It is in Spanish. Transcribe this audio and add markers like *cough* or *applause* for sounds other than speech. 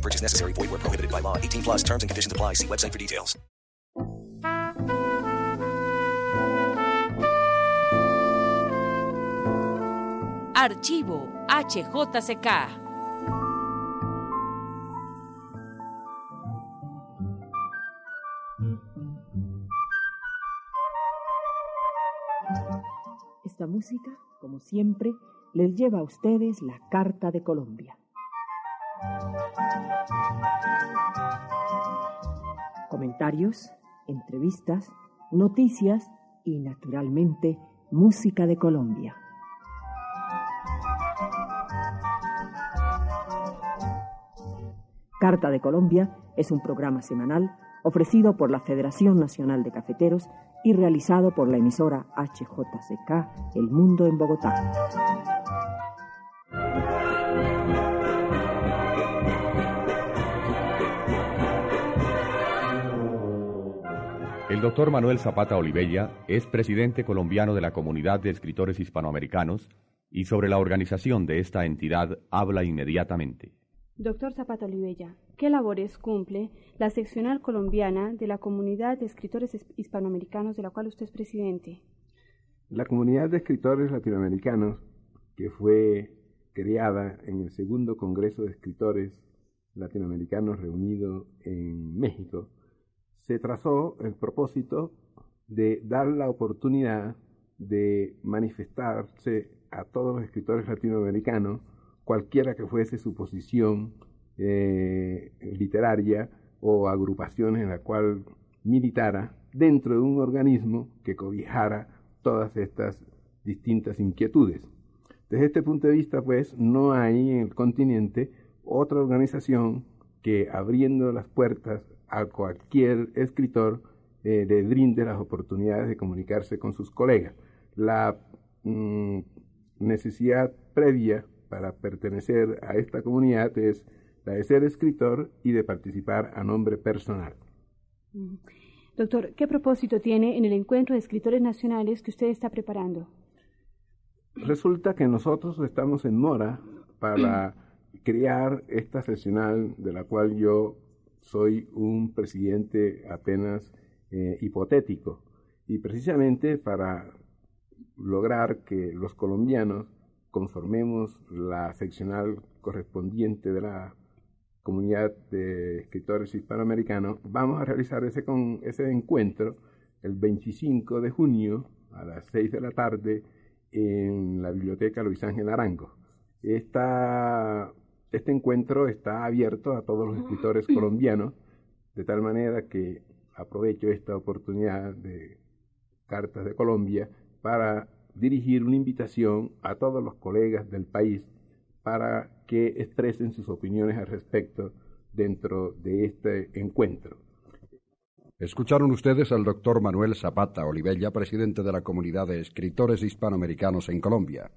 No purchase necessary. Void where prohibited by law. 18 plus terms and conditions apply. See website for details. Archivo HJCK. Esta música, como siempre, les lleva a ustedes la Carta de Colombia. Comentarios, entrevistas, noticias y, naturalmente, música de Colombia. Carta de Colombia es un programa semanal ofrecido por la Federación Nacional de Cafeteros y realizado por la emisora HJCK El Mundo en Bogotá. El doctor Manuel Zapata Olivella es presidente colombiano de la Comunidad de Escritores Hispanoamericanos y sobre la organización de esta entidad habla inmediatamente. Doctor Zapata Olivella, ¿qué labores cumple la seccional colombiana de la Comunidad de Escritores Hispanoamericanos de la cual usted es presidente? La Comunidad de Escritores Latinoamericanos, que fue creada en el segundo Congreso de Escritores Latinoamericanos reunido en México, se trazó el propósito de dar la oportunidad de manifestarse a todos los escritores latinoamericanos, cualquiera que fuese su posición eh, literaria o agrupaciones en la cual militara, dentro de un organismo que cobijara todas estas distintas inquietudes. Desde este punto de vista, pues, no hay en el continente otra organización que abriendo las puertas a cualquier escritor eh, le brinde las oportunidades de comunicarse con sus colegas. La mm, necesidad previa para pertenecer a esta comunidad es la de ser escritor y de participar a nombre personal. Mm. Doctor, ¿qué propósito tiene en el encuentro de escritores nacionales que usted está preparando? Resulta que nosotros estamos en mora para *clears throat* crear esta sesional de la cual yo soy un presidente apenas eh, hipotético. Y precisamente para lograr que los colombianos conformemos la seccional correspondiente de la comunidad de escritores hispanoamericanos, vamos a realizar ese, con, ese encuentro el 25 de junio a las 6 de la tarde en la biblioteca Luis Ángel Arango. Esta este encuentro está abierto a todos los escritores colombianos, de tal manera que aprovecho esta oportunidad de Cartas de Colombia para dirigir una invitación a todos los colegas del país para que expresen sus opiniones al respecto dentro de este encuentro. Escucharon ustedes al doctor Manuel Zapata Olivella, presidente de la Comunidad de Escritores Hispanoamericanos en Colombia.